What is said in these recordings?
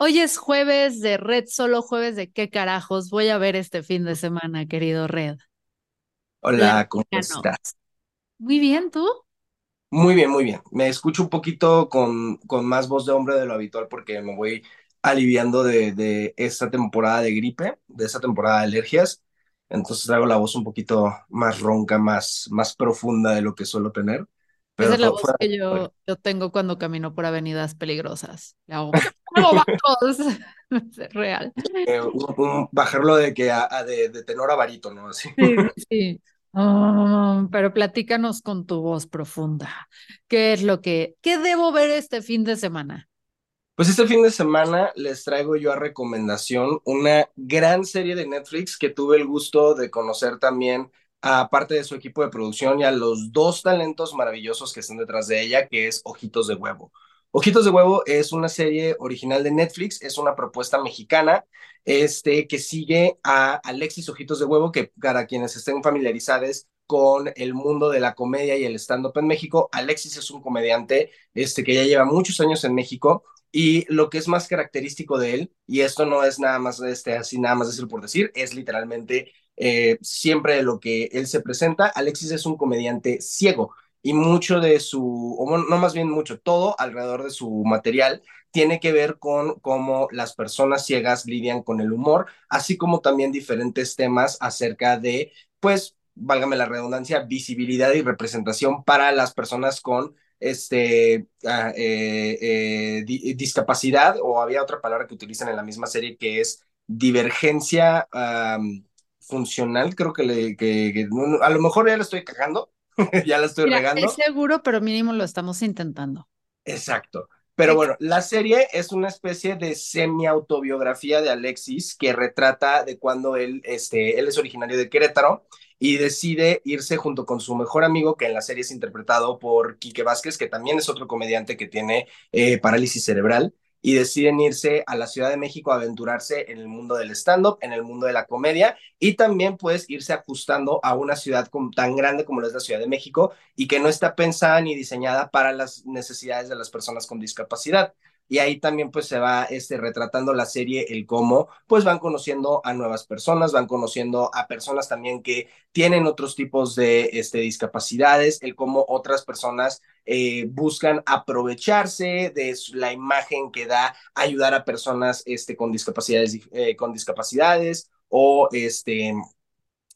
Hoy es jueves de Red, solo jueves de qué carajos voy a ver este fin de semana, querido Red. Hola, ¿cómo estás? Muy bien, ¿tú? Muy bien, muy bien. Me escucho un poquito con, con más voz de hombre de lo habitual porque me voy aliviando de, de esta temporada de gripe, de esta temporada de alergias. Entonces traigo la voz un poquito más ronca, más, más profunda de lo que suelo tener. Esa es la voz que yo, yo tengo cuando camino por avenidas peligrosas. Le hago, real. eh, bajarlo de que a, a de, de tenor a barítono, así. Sí, sí. Ah, pero platícanos con tu voz profunda. ¿Qué es lo que, qué debo ver este fin de semana? Pues este fin de semana les traigo yo a recomendación una gran serie de Netflix que tuve el gusto de conocer también a parte de su equipo de producción y a los dos talentos maravillosos que están detrás de ella, que es Ojitos de Huevo. Ojitos de Huevo es una serie original de Netflix, es una propuesta mexicana este, que sigue a Alexis Ojitos de Huevo, que para quienes estén familiarizados con el mundo de la comedia y el stand-up en México, Alexis es un comediante este, que ya lleva muchos años en México y lo que es más característico de él, y esto no es nada más este, así, nada más decir por decir, es literalmente eh, siempre de lo que él se presenta. Alexis es un comediante ciego y mucho de su, o no más bien mucho, todo alrededor de su material tiene que ver con cómo las personas ciegas lidian con el humor, así como también diferentes temas acerca de, pues, válgame la redundancia, visibilidad y representación para las personas con este, ah, eh, eh, di- discapacidad, o había otra palabra que utilizan en la misma serie que es divergencia funcional, creo que, le, que, que no- a lo mejor ya la estoy cagando, ya la estoy Mira, regando. es seguro, pero mínimo lo estamos intentando. Exacto. Pero bueno, la serie es una especie de semi-autobiografía de Alexis que retrata de cuando él, este, él es originario de Querétaro y decide irse junto con su mejor amigo, que en la serie es interpretado por Quique Vázquez, que también es otro comediante que tiene eh, parálisis cerebral, y deciden irse a la Ciudad de México a aventurarse en el mundo del stand-up, en el mundo de la comedia, y también pues irse ajustando a una ciudad tan grande como es la Ciudad de México, y que no está pensada ni diseñada para las necesidades de las personas con discapacidad. Y ahí también pues se va este, retratando la serie, el cómo pues van conociendo a nuevas personas, van conociendo a personas también que tienen otros tipos de este, discapacidades, el cómo otras personas eh, buscan aprovecharse de la imagen que da ayudar a personas este, con, discapacidades, eh, con discapacidades o este,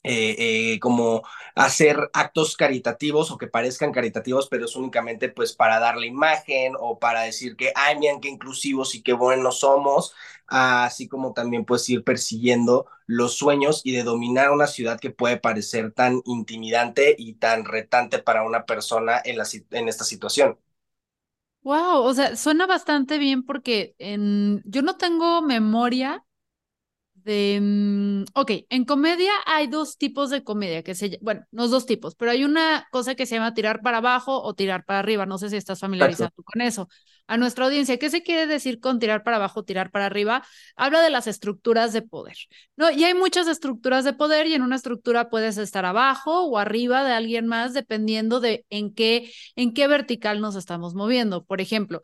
eh, eh, como hacer actos caritativos o que parezcan caritativos, pero es únicamente pues para dar la imagen o para decir que, ay, miren qué inclusivos y qué buenos somos, así como también pues ir persiguiendo los sueños y de dominar una ciudad que puede parecer tan intimidante y tan retante para una persona en, la, en esta situación. Wow, o sea, suena bastante bien porque en, yo no tengo memoria de, mm, ok, en comedia hay dos tipos de comedia que se, bueno, no dos tipos, pero hay una cosa que se llama tirar para abajo o tirar para arriba, no sé si estás familiarizado con eso. A nuestra audiencia, ¿qué se quiere decir con tirar para abajo, tirar para arriba? Habla de las estructuras de poder, ¿no? Y hay muchas estructuras de poder y en una estructura puedes estar abajo o arriba de alguien más dependiendo de en qué, en qué vertical nos estamos moviendo. Por ejemplo,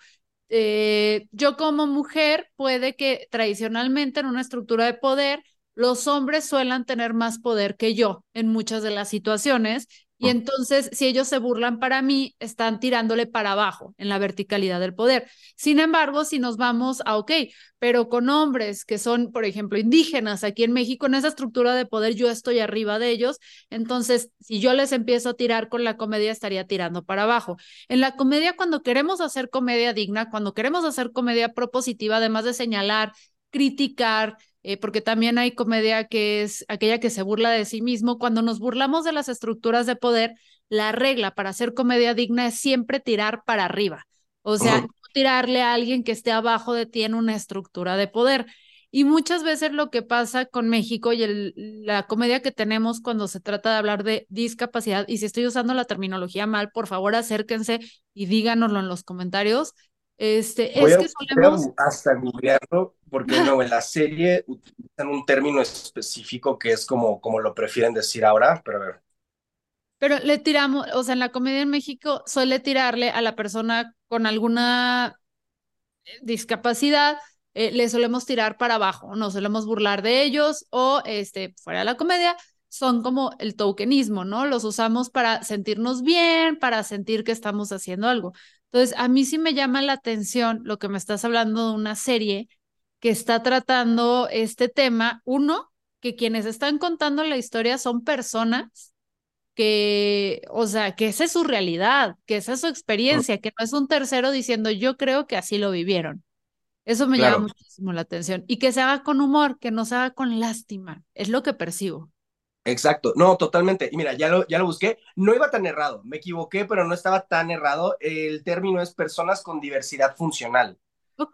eh, yo como mujer puede que tradicionalmente en una estructura de poder los hombres suelen tener más poder que yo en muchas de las situaciones y entonces si ellos se burlan para mí, están tirándole para abajo en la verticalidad del poder. Sin embargo, si nos vamos a, ok, pero con hombres que son, por ejemplo, indígenas aquí en México, en esa estructura de poder yo estoy arriba de ellos, entonces si yo les empiezo a tirar con la comedia, estaría tirando para abajo. En la comedia, cuando queremos hacer comedia digna, cuando queremos hacer comedia propositiva, además de señalar, criticar, eh, porque también hay comedia que es aquella que se burla de sí mismo, cuando nos burlamos de las estructuras de poder, la regla para hacer comedia digna es siempre tirar para arriba. O sea, no tirarle a alguien que esté abajo de ti en una estructura de poder. Y muchas veces lo que pasa con México y el, la comedia que tenemos cuando se trata de hablar de discapacidad, y si estoy usando la terminología mal, por favor acérquense y díganoslo en los comentarios. Este, es que solemos... hasta googlearlo, porque no, en la serie utilizan un término específico que es como, como lo prefieren decir ahora, pero a ver. Pero le tiramos, o sea, en la comedia en México suele tirarle a la persona con alguna eh, discapacidad eh, le solemos tirar para abajo, nos solemos burlar de ellos o, este, fuera de la comedia, son como el tokenismo, ¿no? Los usamos para sentirnos bien, para sentir que estamos haciendo algo. Entonces, a mí sí me llama la atención lo que me estás hablando de una serie que está tratando este tema. Uno, que quienes están contando la historia son personas que, o sea, que esa es su realidad, que esa es su experiencia, que no es un tercero diciendo yo creo que así lo vivieron. Eso me llama muchísimo la atención. Y que se haga con humor, que no se haga con lástima. Es lo que percibo. Exacto, no, totalmente. Y mira, ya lo, ya lo busqué. No iba tan errado, me equivoqué, pero no estaba tan errado. El término es personas con diversidad funcional.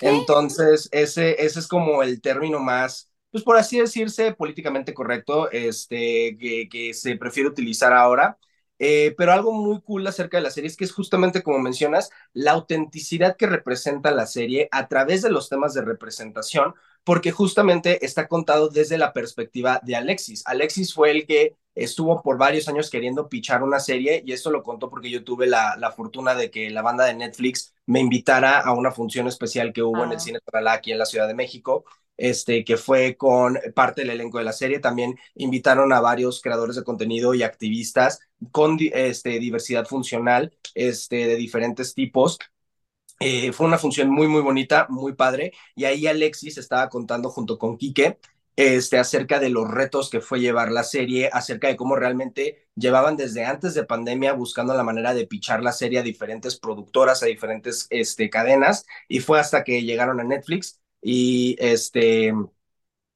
Entonces, ese, ese es como el término más, pues por así decirse, políticamente correcto, este, que, que se prefiere utilizar ahora. Eh, pero algo muy cool acerca de la serie es que es justamente como mencionas, la autenticidad que representa la serie a través de los temas de representación, porque justamente está contado desde la perspectiva de Alexis. Alexis fue el que estuvo por varios años queriendo pichar una serie y esto lo contó porque yo tuve la, la fortuna de que la banda de Netflix me invitara a una función especial que hubo en el ah. Cine Tonalá aquí en la Ciudad de México este, que fue con parte del elenco de la serie. También invitaron a varios creadores de contenido y activistas con este, diversidad funcional este, de diferentes tipos. Eh, fue una función muy, muy bonita, muy padre. Y ahí Alexis estaba contando junto con Quique este, acerca de los retos que fue llevar la serie, acerca de cómo realmente llevaban desde antes de pandemia buscando la manera de pichar la serie a diferentes productoras, a diferentes este, cadenas, y fue hasta que llegaron a Netflix y este,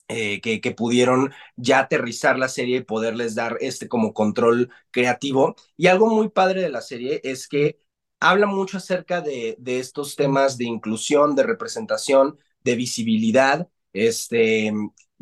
eh, que, que, pudieron ya aterrizar la serie y poderles dar este como control creativo. Y algo muy padre de la serie es que habla mucho acerca de, de estos temas de inclusión, de representación, de visibilidad, este,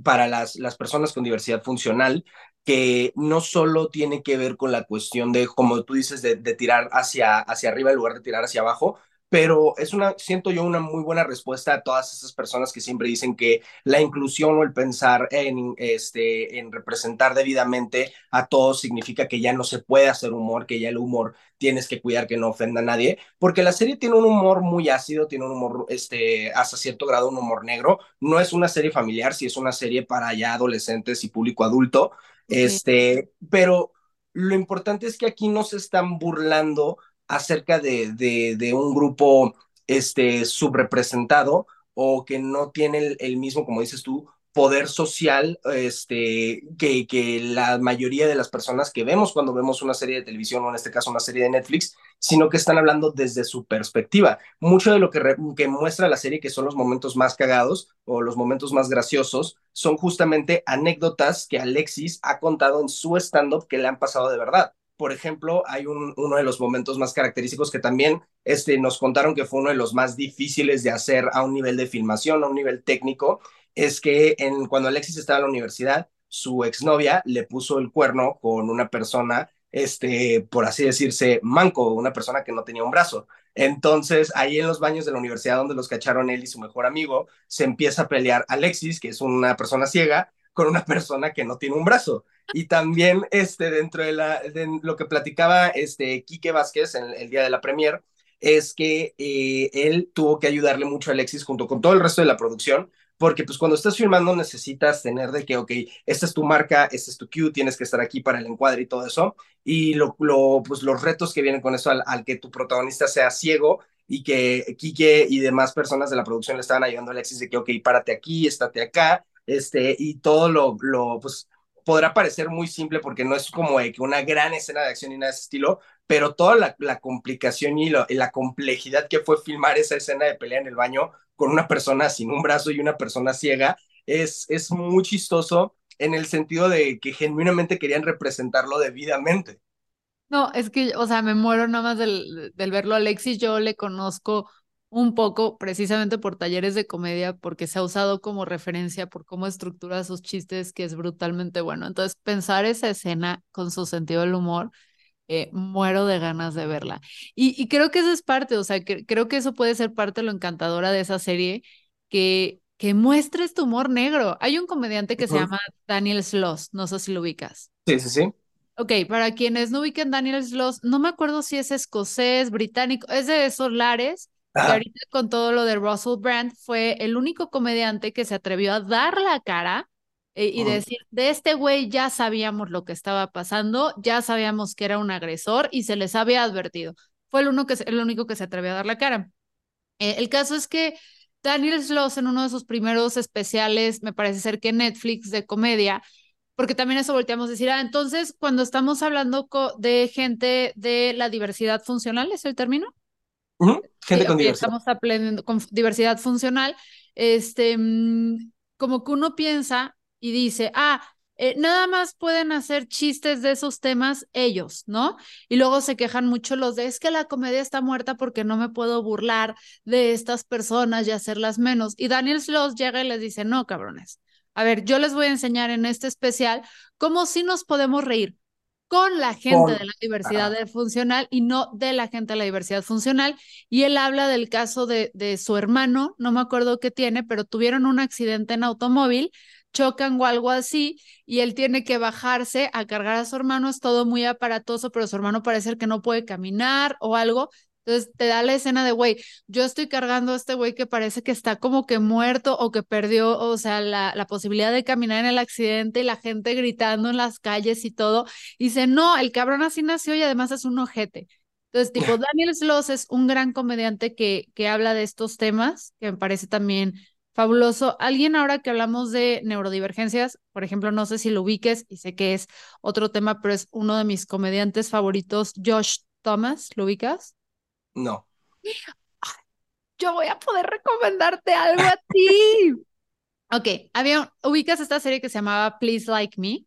para las, las personas con diversidad funcional, que no solo tiene que ver con la cuestión de, como tú dices, de, tirar hacia, hacia arriba en lugar de tirar hacia abajo, pero es una, siento yo, una muy buena respuesta a todas esas personas que siempre dicen que la inclusión o el pensar en, este, en representar debidamente a todos significa que ya no se puede hacer humor, que ya el humor tienes que cuidar que no ofenda a nadie, porque la serie tiene un humor muy ácido, tiene un humor, este, hasta cierto grado, un humor negro. No es una serie familiar, sí es una serie para ya adolescentes y público adulto, este, pero lo importante es que aquí no se están burlando acerca de, de, un grupo este, subrepresentado o que no tiene el, mismo, como dices tú, poder social este, que, que la mayoría de las personas que vemos cuando vemos una serie de televisión o en este caso una serie de Netflix, sino que están hablando desde su perspectiva. Mucho de lo que, que muestra la serie, que son los momentos más cagados o los momentos más graciosos, son justamente anécdotas que Alexis ha contado en su stand-up que le han pasado de verdad por ejemplo, hay un, uno de los momentos más característicos que también este, nos contaron que fue uno de los más difíciles de hacer a un nivel de filmación, a un nivel técnico, es que cuando Alexis estaba en la universidad, su exnovia le puso el cuerno con una persona, este, por así decirse, manco, una persona que no tenía un brazo. Entonces, ahí en los baños de la universidad donde los cacharon él y su mejor amigo, se empieza a pelear Alexis, que es una persona ciega, con una persona que no tiene un brazo. Y también este, dentro de, la, lo que platicaba este, Quique Vázquez en el día de la premier, es que eh, él tuvo que ayudarle mucho a Alexis junto con todo el resto de la producción, porque pues cuando estás filmando necesitas tener de que, ok, esta es tu marca, este es tu cue, tienes que estar aquí para el encuadre y todo eso, y lo, lo pues los retos que vienen con eso al, al, que tu protagonista sea ciego y que Quique y demás personas de la producción le estaban ayudando a Alexis de que, ok, párate aquí, estate acá, este, y todo lo, lo, pues, podrá parecer muy simple porque no es como una gran escena de acción y nada de ese estilo, pero toda la, la complicación y, la complejidad que fue filmar esa escena de pelea en el baño con una persona sin un brazo y una persona ciega es, es muy chistoso en el sentido de que genuinamente querían representarlo debidamente. No, es que, o sea, me muero nada más del, del verlo. Alexis, yo le conozco un poco precisamente por talleres de comedia, porque se ha usado como referencia por cómo estructura sus chistes, que es brutalmente bueno. Entonces, pensar esa escena con su sentido del humor, eh, muero de ganas de verla. Y, y, creo que eso es parte, o sea, que, creo que eso puede ser parte de lo encantadora de esa serie, que, que muestres tu humor negro. Hay un comediante que uh -huh. se llama Daniel Sloss, no sé si lo ubicas. Sí, sí, sí. Ok, para quienes no ubiquen Daniel Sloss, no me acuerdo si es escocés, británico, es de esos lares, y ahorita con todo lo de Russell Brand, fue el único comediante que se atrevió a dar la cara eh, y decir, de este güey ya sabíamos lo que estaba pasando, ya sabíamos que era un agresor y se les había advertido. Fue el, uno que, el único que se atrevió a dar la cara. Eh, el caso es que Daniel Sloss en uno de sus primeros especiales, me parece ser que Netflix de comedia, porque también eso volteamos a decir, ah, entonces cuando estamos hablando de gente de la diversidad funcional, ¿es el término? Uh -huh. Gente sí, con okay, diversidad. Estamos aprendiendo con diversidad funcional, este, mmm, como que uno piensa y dice, ah, eh, nada más pueden hacer chistes de esos temas ellos, ¿no? Y luego se quejan mucho los de, es que la comedia está muerta porque no me puedo burlar de estas personas y hacerlas menos. Y Daniel Sloss llega y les dice, no, cabrones. A ver, yo les voy a enseñar en este especial cómo sí nos podemos reír con la gente con... de la diversidad ah. funcional y no de la gente de la diversidad funcional. Y él habla del caso de, de su hermano, no me acuerdo qué tiene, pero tuvieron un accidente en automóvil chocan o algo así y él tiene que bajarse a cargar a su hermano, es todo muy aparatoso, pero su hermano parece que no puede caminar o algo. Entonces te da la escena de, güey, yo estoy cargando a este güey que parece que está como que muerto o que perdió, o sea, la, la posibilidad de caminar en el accidente y la gente gritando en las calles y todo. Y dice, no, el cabrón así nació y además es un ojete. Entonces, tipo, Daniel Sloss es un gran comediante que, que habla de estos temas, que me parece también Fabuloso. Alguien ahora que hablamos de neurodivergencias, por ejemplo, no sé si lo ubiques y sé que es otro tema, pero es uno de mis comediantes favoritos, Josh Thomas, ¿lo ubicas? No. Yo voy a poder recomendarte algo a ti. ok, había, ¿ubicas esta serie que se llamaba Please Like Me?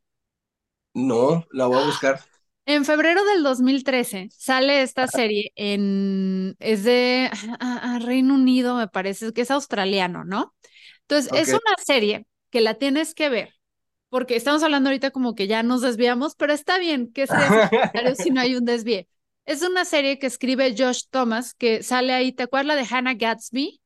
No, la voy a buscar. En febrero del 2013 sale esta serie en es de a, a Reino Unido, me parece que es australiano, ¿no? Entonces, okay. es una serie que la tienes que ver, porque estamos hablando ahorita como que ya nos desviamos, pero está bien que sea si no hay un desvío. Es una serie que escribe Josh Thomas, que sale ahí, ¿te acuerdas de Hannah Gatsby?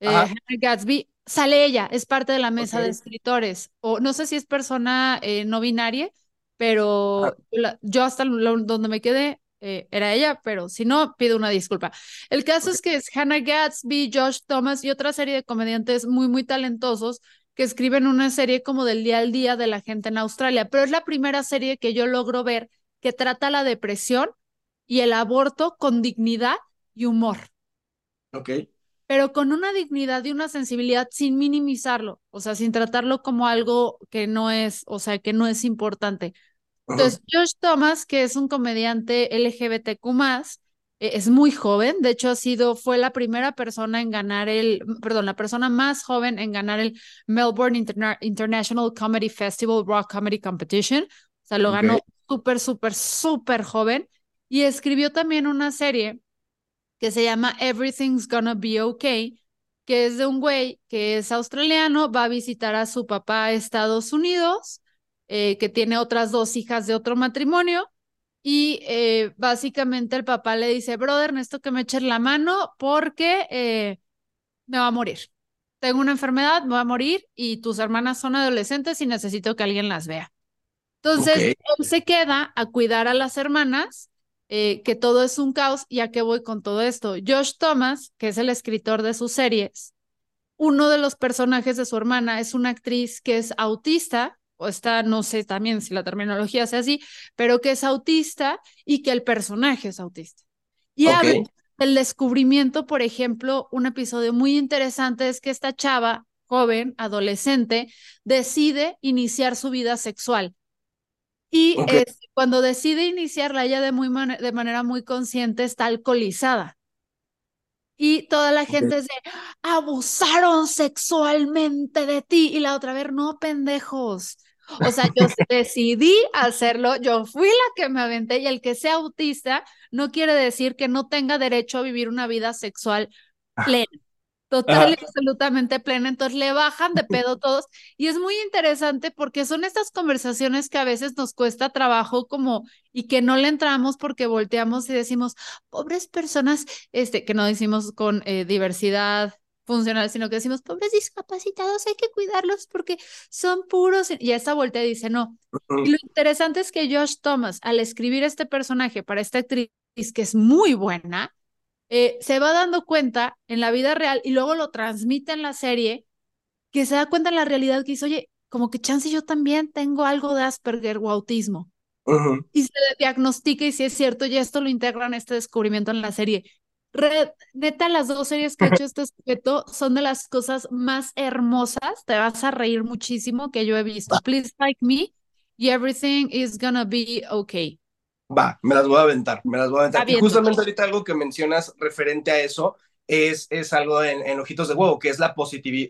Eh, Hannah Gatsby, sale ella, es parte de la mesa okay. de escritores, o no sé si es persona eh, no binaria, pero ah. la, yo hasta lo, donde me quedé eh, era ella, pero si no, pido una disculpa. El caso okay. es que es Hannah Gatsby, Josh Thomas y otra serie de comediantes muy, muy talentosos que escriben una serie como del día al día de la gente en Australia, pero es la primera serie que yo logro ver que trata la depresión y el aborto con dignidad y humor. Ok. Pero con una dignidad y una sensibilidad sin minimizarlo, o sea, sin tratarlo como algo que no es, o sea, que no es importante. Entonces, uh -huh. Josh Thomas, que es un comediante LGBTQ+, eh, es muy joven, de hecho ha sido, fue la primera persona en ganar el, perdón, la persona más joven en ganar el Melbourne Interna International Comedy Festival Rock Comedy Competition, o sea, lo okay. ganó súper, súper, súper joven, y escribió también una serie que se llama Everything's Gonna Be Okay, que es de un güey que es australiano, va a visitar a su papá a Estados Unidos, eh, que tiene otras dos hijas de otro matrimonio, y eh, básicamente el papá le dice, brother, necesito que me eches la mano porque eh, me va a morir. Tengo una enfermedad, me va a morir y tus hermanas son adolescentes y necesito que alguien las vea. Entonces, okay. él se queda a cuidar a las hermanas eh, que todo es un caos y a qué voy con todo esto. Josh Thomas, que es el escritor de sus series, uno de los personajes de su hermana es una actriz que es autista, o está, no sé también si la terminología sea así, pero que es autista y que el personaje es autista. Y okay. habla del descubrimiento, por ejemplo, un episodio muy interesante es que esta chava, joven, adolescente, decide iniciar su vida sexual. Y okay. cuando decide iniciarla, ella de, muy man de manera muy consciente está alcoholizada. Y toda la gente okay. es de, abusaron sexualmente de ti. Y la otra vez, no, pendejos. O sea, yo decidí hacerlo, yo fui la que me aventé y el que sea autista no quiere decir que no tenga derecho a vivir una vida sexual plena total y absolutamente plena, entonces le bajan de pedo todos y es muy interesante porque son estas conversaciones que a veces nos cuesta trabajo como y que no le entramos porque volteamos y decimos, pobres personas, este, que no decimos con eh, diversidad funcional, sino que decimos, pobres discapacitados, hay que cuidarlos porque son puros. Y esa voltea dice, no. Y lo interesante es que Josh Thomas, al escribir este personaje para esta actriz, que es muy buena, eh, se va dando cuenta en la vida real y luego lo transmite en la serie, que se da cuenta en la realidad que dice, oye, como que chance yo también tengo algo de Asperger o autismo. Y se diagnostica y si es cierto, y esto lo integran este descubrimiento en la serie. neta, las dos series que ha hecho este sujeto son de las cosas más hermosas, te vas a reír muchísimo que yo he visto. Please like me y everything is gonna be okay. Va, me las voy a aventar, me las voy a aventar. Y justamente ahorita algo que mencionas referente a eso es, es algo en, Ojitos de Huevo, que es la,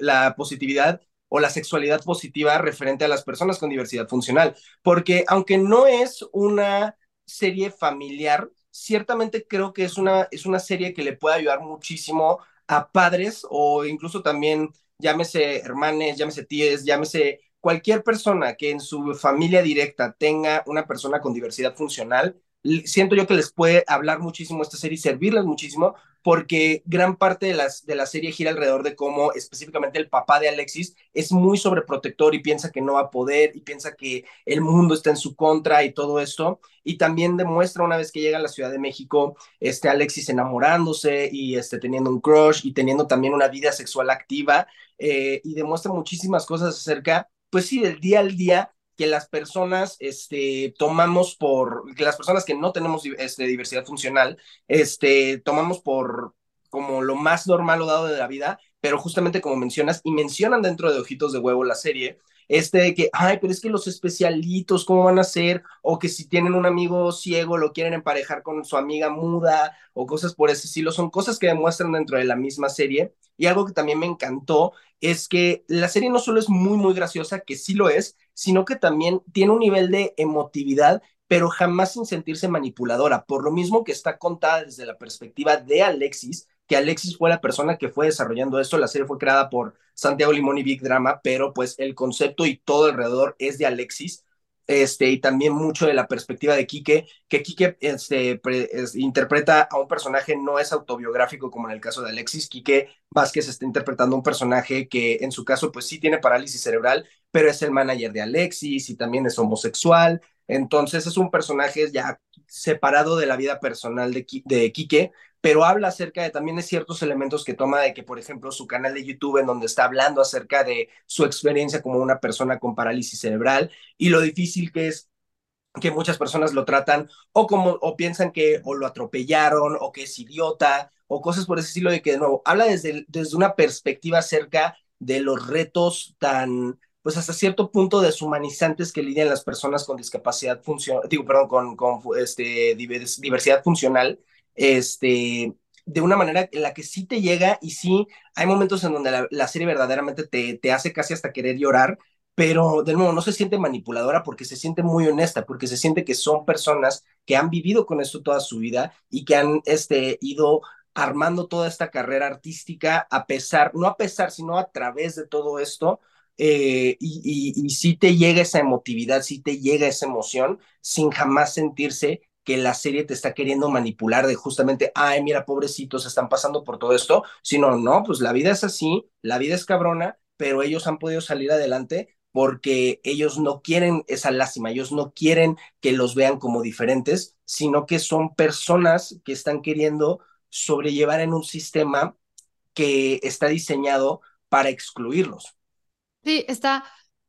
la positividad o la sexualidad positiva referente a las personas con diversidad funcional. Porque aunque no es una serie familiar, ciertamente creo que es una, es una serie que le puede ayudar muchísimo a padres o incluso también, llámese hermanes, llámese tíes, llámese cualquier persona que en su familia directa tenga una persona con diversidad funcional, siento yo que les puede hablar muchísimo esta serie y servirles muchísimo, porque gran parte de, las, de la serie gira alrededor de cómo específicamente el papá de Alexis es muy sobreprotector y piensa que no va a poder y piensa que el mundo está en su contra y todo esto. Y también demuestra una vez que llega a la Ciudad de México, este Alexis enamorándose y este, teniendo un crush y teniendo también una vida sexual activa eh, y demuestra muchísimas cosas acerca pues sí, del día al día que las personas este, tomamos por, que las personas que no tenemos este, diversidad funcional, este, tomamos por como lo más normal o dado de la vida, pero justamente como mencionas, y mencionan dentro de Ojitos de Huevo la serie, este de que, ay, pero es que los especialitos, ¿cómo van a ser? O que si tienen un amigo ciego, lo quieren emparejar con su amiga muda, o cosas por ese estilo, son cosas que demuestran dentro de la misma serie. Y algo que también me encantó es que la serie no solo es muy, muy graciosa, que sí lo es, sino que también tiene un nivel de emotividad pero jamás sin sentirse manipuladora, por lo mismo que está contada desde la perspectiva de Alexis, que Alexis fue la persona que fue desarrollando esto. La serie fue creada por Santiago Limón y Big Drama, pero pues el concepto y todo alrededor es de Alexis. Este, y también mucho de la perspectiva de Quique, que Quique este, interpreta a un personaje, no es autobiográfico como en el caso de Alexis, Quique Vázquez está interpretando un personaje que en su caso pues sí tiene parálisis cerebral, pero es el manager de Alexis y también es homosexual, entonces es un personaje ya separado de la vida personal de, de Quique, pero habla acerca de también de ciertos elementos que toma de que, por ejemplo, su canal de YouTube en donde está hablando acerca de su experiencia como una persona con parálisis cerebral y lo difícil que es que muchas personas lo tratan o como o piensan que o lo atropellaron o que es idiota o cosas por ese estilo de que de nuevo habla desde, desde una perspectiva acerca de los retos tan pues hasta cierto punto deshumanizantes que lidian las personas con discapacidad funcional, digo, perdón, con, con este, diversidad funcional este, de una manera en la que sí te llega y sí hay momentos en donde la, serie verdaderamente te, te hace casi hasta querer llorar, pero de nuevo no se siente manipuladora porque se siente muy honesta, porque se siente que son personas que han vivido con esto toda su vida y que han este, ido armando toda esta carrera artística a pesar, no a pesar, sino a través de todo esto. Eh, y, y, y sí te llega esa emotividad, sí te llega esa emoción sin jamás sentirse que la serie te está queriendo manipular de justamente, ay, mira, pobrecitos, están pasando por todo esto, sino, no, pues la vida es así, la vida es cabrona, pero ellos han podido salir adelante porque ellos no quieren esa lástima, ellos no quieren que los vean como diferentes, sino que son personas que están queriendo sobrellevar en un sistema que está diseñado para excluirlos. Sí, está,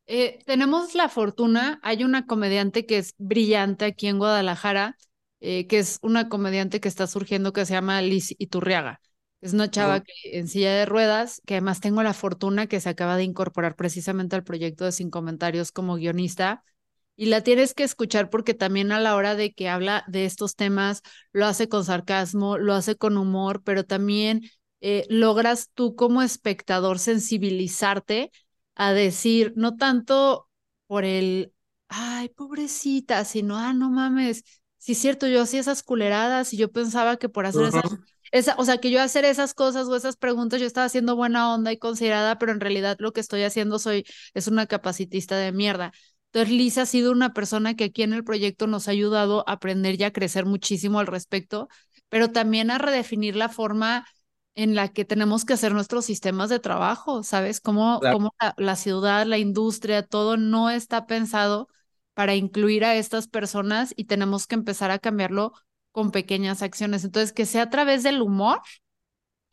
eh, tenemos la fortuna, hay una comediante que es brillante aquí en Guadalajara, eh, que es una comediante que está surgiendo que se llama Liz Iturriaga. Es una chava que, en silla de ruedas, que además tengo la fortuna que se acaba de incorporar precisamente al proyecto de Sin Comentarios como guionista. Y la tienes que escuchar porque también a la hora de que habla de estos temas, lo hace con sarcasmo, lo hace con humor, pero también eh, logras tú como espectador sensibilizarte a decir, no tanto por el, ay, pobrecita, sino, ah, no mames, sí es cierto, yo hacía esas culeradas y yo pensaba que por hacer esas, esa, o sea, que yo hacer esas cosas o esas preguntas yo estaba haciendo buena onda y considerada, pero en realidad lo que estoy haciendo soy, es una capacitista de mierda. Entonces, Lisa ha sido una persona que aquí en el proyecto nos ha ayudado a aprender y a crecer muchísimo al respecto, pero también a redefinir la forma en la que tenemos que hacer nuestros sistemas de trabajo, ¿sabes? Cómo, cómo la, la, ciudad, la industria, todo no está pensado para incluir a estas personas y tenemos que empezar a cambiarlo con pequeñas acciones. Entonces, que sea a través del humor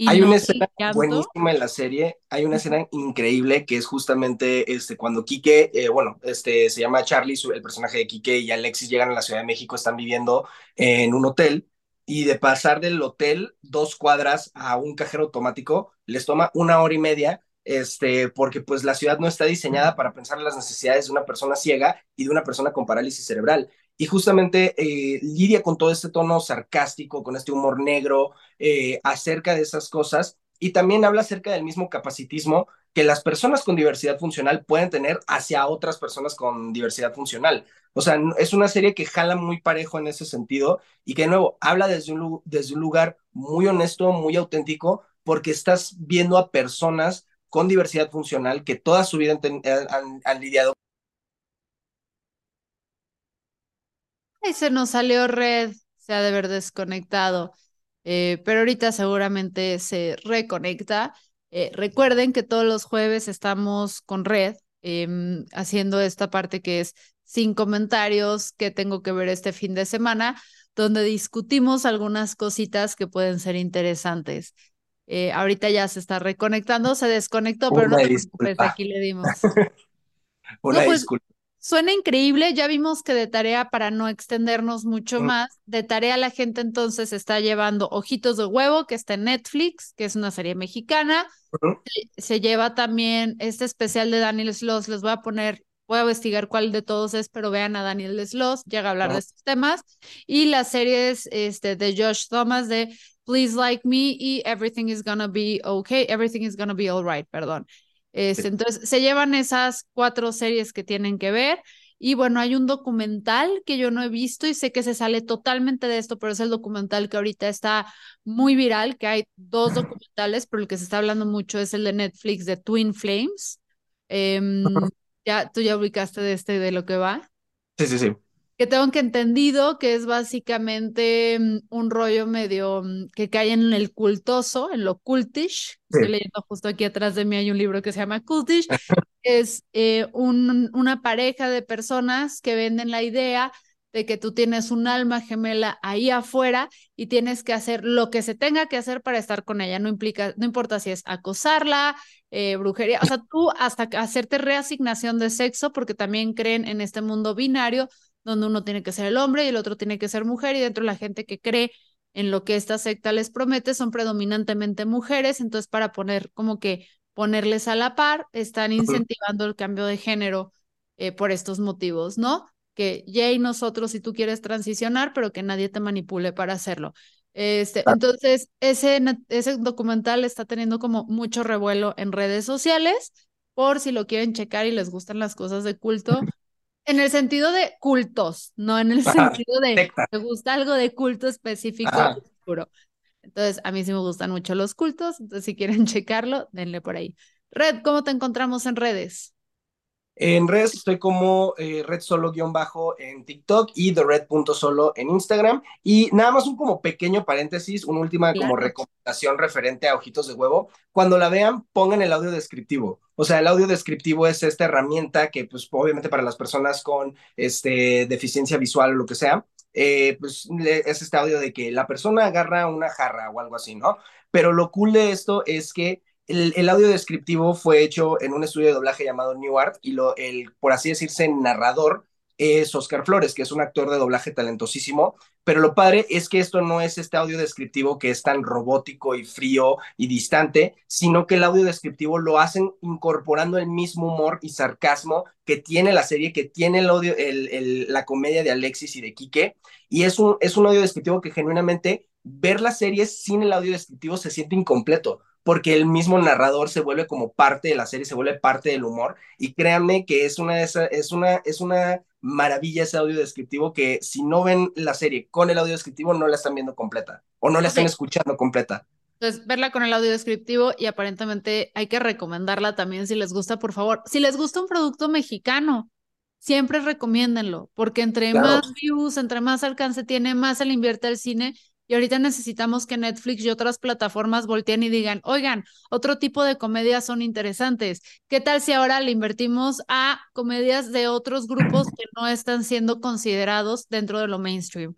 hay una escena buenísima en la serie, hay una escena increíble que es justamente este, cuando Quique, eh, bueno, este, se llama Charlie, el personaje de Quique y Alexis llegan a la Ciudad de México, están viviendo en un hotel y de pasar del hotel dos cuadras a un cajero automático les toma una hora y media este, porque pues la ciudad no está diseñada para pensar en las necesidades de una persona ciega y de una persona con parálisis cerebral. Y justamente eh, lidia con todo este tono sarcástico, con este humor negro eh, acerca de esas cosas y también habla acerca del mismo capacitismo que las personas con diversidad funcional pueden tener hacia otras personas con diversidad funcional. O sea, es una serie que jala muy parejo en ese sentido y que de nuevo habla desde un, lugar muy honesto, muy auténtico, porque estás viendo a personas con diversidad funcional que toda su vida han, han lidiado Ahí se nos salió red, se ha de haber desconectado, eh, pero ahorita seguramente se reconecta. Eh, recuerden que todos los jueves estamos con red em, haciendo esta parte que es sin comentarios que tengo que ver este fin de semana, donde discutimos algunas cositas que pueden ser interesantes. Eh, ahorita ya se está reconectando, se desconectó, pero no te preocupes, aquí le dimos. Una pues, disculpa. Suena increíble, ya vimos que de tarea, para no extendernos mucho más, de tarea la gente entonces está llevando Ojitos de Huevo, que está en Netflix, que es una serie mexicana. se, lleva también este especial de Daniel Sloss, les voy a poner, voy a investigar cuál de todos es, pero vean a Daniel Sloss, llega a hablar de estos temas. Y las series este, de Josh Thomas de Please Like Me y Everything is Gonna Be Okay, Everything is Gonna Be Alright, perdón. Este, entonces, se llevan esas cuatro series que tienen que ver. Y bueno, hay un documental que yo no he visto y sé que se sale totalmente de esto, pero es el documental que ahorita está muy viral, que hay dos documentales, pero el que se está hablando mucho es el de Netflix de Twin Flames. Em, ya, ¿Tú ya ubicaste de este, de lo que va? Sí, sí, sí que tengo que entendido que es básicamente mm, un rollo medio mm, que cae en el cultoso, en lo cultish. Estoy leyendo justo aquí atrás de mí hay un libro que se llama Cultish. es eh, un, una pareja de personas que venden la idea de que tú tienes un alma gemela ahí afuera y tienes que hacer lo que se tenga que hacer para estar con ella. No implica, no importa si es acosarla, eh, brujería, o sea, tú hasta hacerte reasignación de sexo, porque también creen en este mundo binario donde uno tiene que ser el hombre y el otro tiene que ser mujer, y dentro de la gente que cree en lo que esta secta les promete son predominantemente mujeres, entonces para poner como que ponerles a la par, están incentivando el cambio de género eh, por estos motivos, ¿no? Que ya y nosotros si tú quieres transicionar, pero que nadie te manipule para hacerlo. Este, entonces, ese, ese documental está teniendo como mucho revuelo en redes sociales, por si lo quieren checar y les gustan las cosas de culto, en el sentido de cultos, no en el sentido de me gusta algo de culto específico Entonces, a mí sí me gustan mucho los cultos, entonces si quieren checarlo, denle por ahí. Red, ¿cómo te encontramos en redes? En redes estoy como eh, Red Solo-bajo en TikTok y The Red.solo en Instagram. Y nada más un como pequeño paréntesis, una última como recomendación referente a Ojitos de Huevo. Cuando la vean, pongan el audio descriptivo. O sea, el audio descriptivo es esta herramienta que, pues, obviamente para las personas con este, deficiencia visual o lo que sea, eh, pues es este audio de que la persona agarra una jarra o algo así, ¿no? Pero lo cool de esto es que el, audio descriptivo fue hecho en un estudio de doblaje llamado New Art y lo, el, por así decirse, narrador es Oscar Flores, que es un actor de doblaje talentosísimo, pero lo padre es que esto no es este audio descriptivo que es tan robótico y frío y distante, sino que el audio descriptivo lo hacen incorporando el mismo humor y sarcasmo que tiene la serie, que tiene el audio, la comedia de Alexis y de Quique, y es un, es un audio descriptivo que genuinamente ver la serie sin el audio descriptivo se siente incompleto porque el mismo narrador se vuelve como parte de la serie, se vuelve parte del humor. Y créanme que es una, es una, es una maravilla ese audio descriptivo que si no ven la serie con el audio descriptivo no la están viendo completa o no la están escuchando completa. Entonces, verla con el audio descriptivo y aparentemente hay que recomendarla también si les gusta, por favor. Si les gusta un producto mexicano, siempre recomiéndenlo, porque entre más views, entre más alcance tiene, más se le invierte al cine. Y ahorita necesitamos que Netflix y otras plataformas volteen y digan, oigan, otro tipo de comedias son interesantes. ¿Qué tal si ahora le invertimos a comedias de otros grupos que no están siendo considerados dentro de lo mainstream?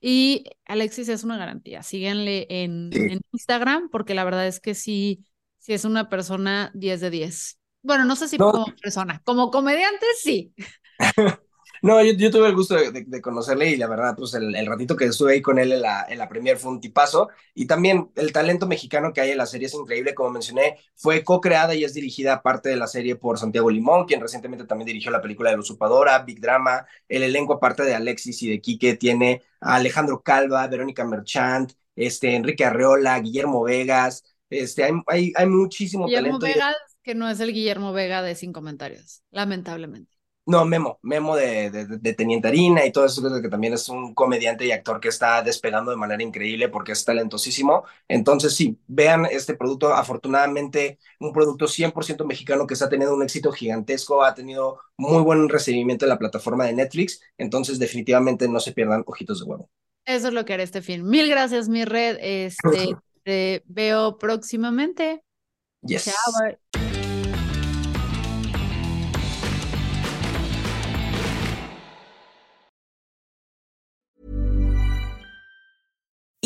Y Alexis es una garantía. Síguenle en, Instagram porque la verdad es que sí, sí es una persona 10 de 10. Bueno, no sé si como persona, como comediante sí. No, yo, tuve el gusto de, conocerle y la verdad, pues el, ratito que estuve ahí con él en la, en la premier fue un tipazo. Y también el talento mexicano que hay en la serie es increíble, como mencioné, fue co-creada y es dirigida parte de la serie por Santiago Limón, quien recientemente también dirigió la película de La Usurpadora, Big Drama. El elenco, aparte de Alexis y de Quique, tiene a Alejandro Calva, Verónica Merchant, este, Enrique Arreola, Guillermo Vegas. Este, hay, hay, hay muchísimo Guillermo talento. Vegas, que no es el Guillermo Vega de Sin Comentarios, lamentablemente. No, Memo, Memo de, de, Teniente Harina y todo eso, que también es un comediante y actor que está despegando de manera increíble porque es talentosísimo. Entonces, sí, vean este producto, afortunadamente, un producto 100% mexicano que está teniendo un éxito gigantesco, ha tenido muy buen recibimiento en la plataforma de Netflix, entonces definitivamente no se pierdan ojitos de huevo. Eso es lo que haré este film. Mil gracias, mi red. Este, te veo próximamente. Yes. Chao.